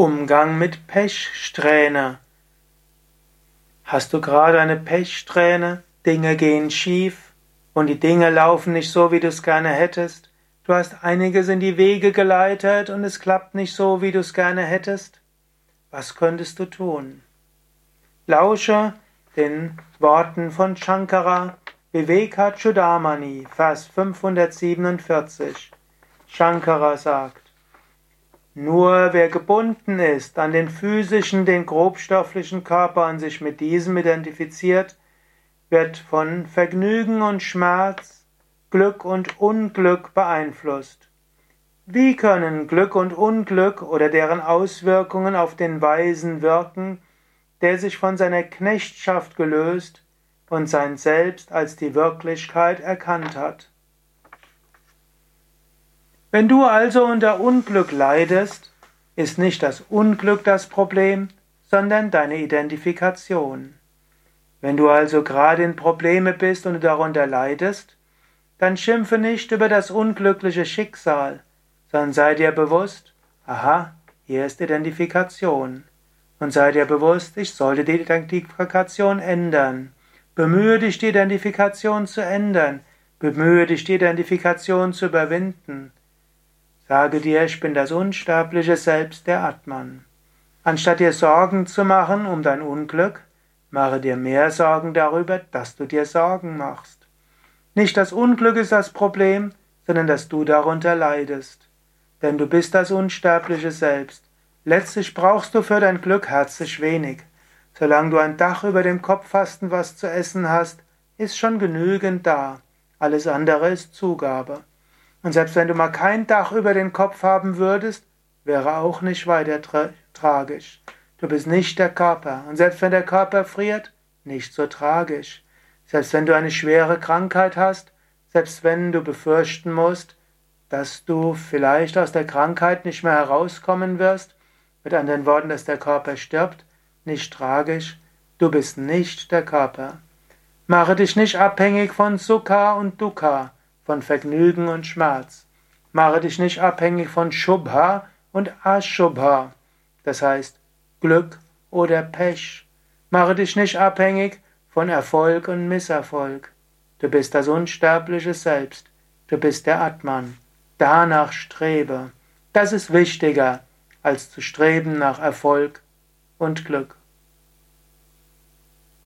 Umgang mit Pechsträhne. Hast du gerade eine Pechsträhne? Dinge gehen schief und die Dinge laufen nicht so, wie du es gerne hättest. Du hast einiges in die Wege geleitet und es klappt nicht so, wie du es gerne hättest. Was könntest du tun? Lausche den Worten von Shankara, Vivekachudamani, Vers 547. Shankara sagt, nur wer gebunden ist an den physischen, den grobstofflichen Körper und sich mit diesem identifiziert, wird von Vergnügen und Schmerz, Glück und Unglück beeinflusst. Wie können Glück und Unglück oder deren Auswirkungen auf den Weisen wirken, der sich von seiner Knechtschaft gelöst und sein Selbst als die Wirklichkeit erkannt hat? Wenn du also unter Unglück leidest, ist nicht das Unglück das Problem, sondern deine Identifikation. Wenn du also gerade in Probleme bist und darunter leidest, dann schimpfe nicht über das unglückliche Schicksal, sondern sei dir bewusst, aha, hier ist Identifikation. Und sei dir bewusst, ich sollte die Identifikation ändern. Bemühe dich, die Identifikation zu ändern. Bemühe dich, die Identifikation zu überwinden. Sage dir, ich bin das unsterbliche Selbst der Atman. Anstatt dir Sorgen zu machen um dein Unglück, mache dir mehr Sorgen darüber, dass du dir Sorgen machst. Nicht das Unglück ist das Problem, sondern dass du darunter leidest. Denn du bist das unsterbliche Selbst. Letztlich brauchst du für dein Glück herzlich wenig. Solange du ein Dach über dem Kopf hast und was zu essen hast, ist schon genügend da. Alles andere ist Zugabe. Und selbst wenn du mal kein Dach über den Kopf haben würdest, wäre auch nicht weiter tra tragisch. Du bist nicht der Körper. Und selbst wenn der Körper friert, nicht so tragisch. Selbst wenn du eine schwere Krankheit hast, selbst wenn du befürchten musst, dass du vielleicht aus der Krankheit nicht mehr herauskommen wirst, mit anderen Worten, dass der Körper stirbt, nicht tragisch, du bist nicht der Körper. Mache dich nicht abhängig von Sukha und Dukkha, von Vergnügen und Schmerz. Mache dich nicht abhängig von Shubha und Ashubha, das heißt Glück oder Pech. Mache dich nicht abhängig von Erfolg und Misserfolg. Du bist das unsterbliche Selbst. Du bist der Atman. Danach strebe. Das ist wichtiger, als zu streben nach Erfolg und Glück.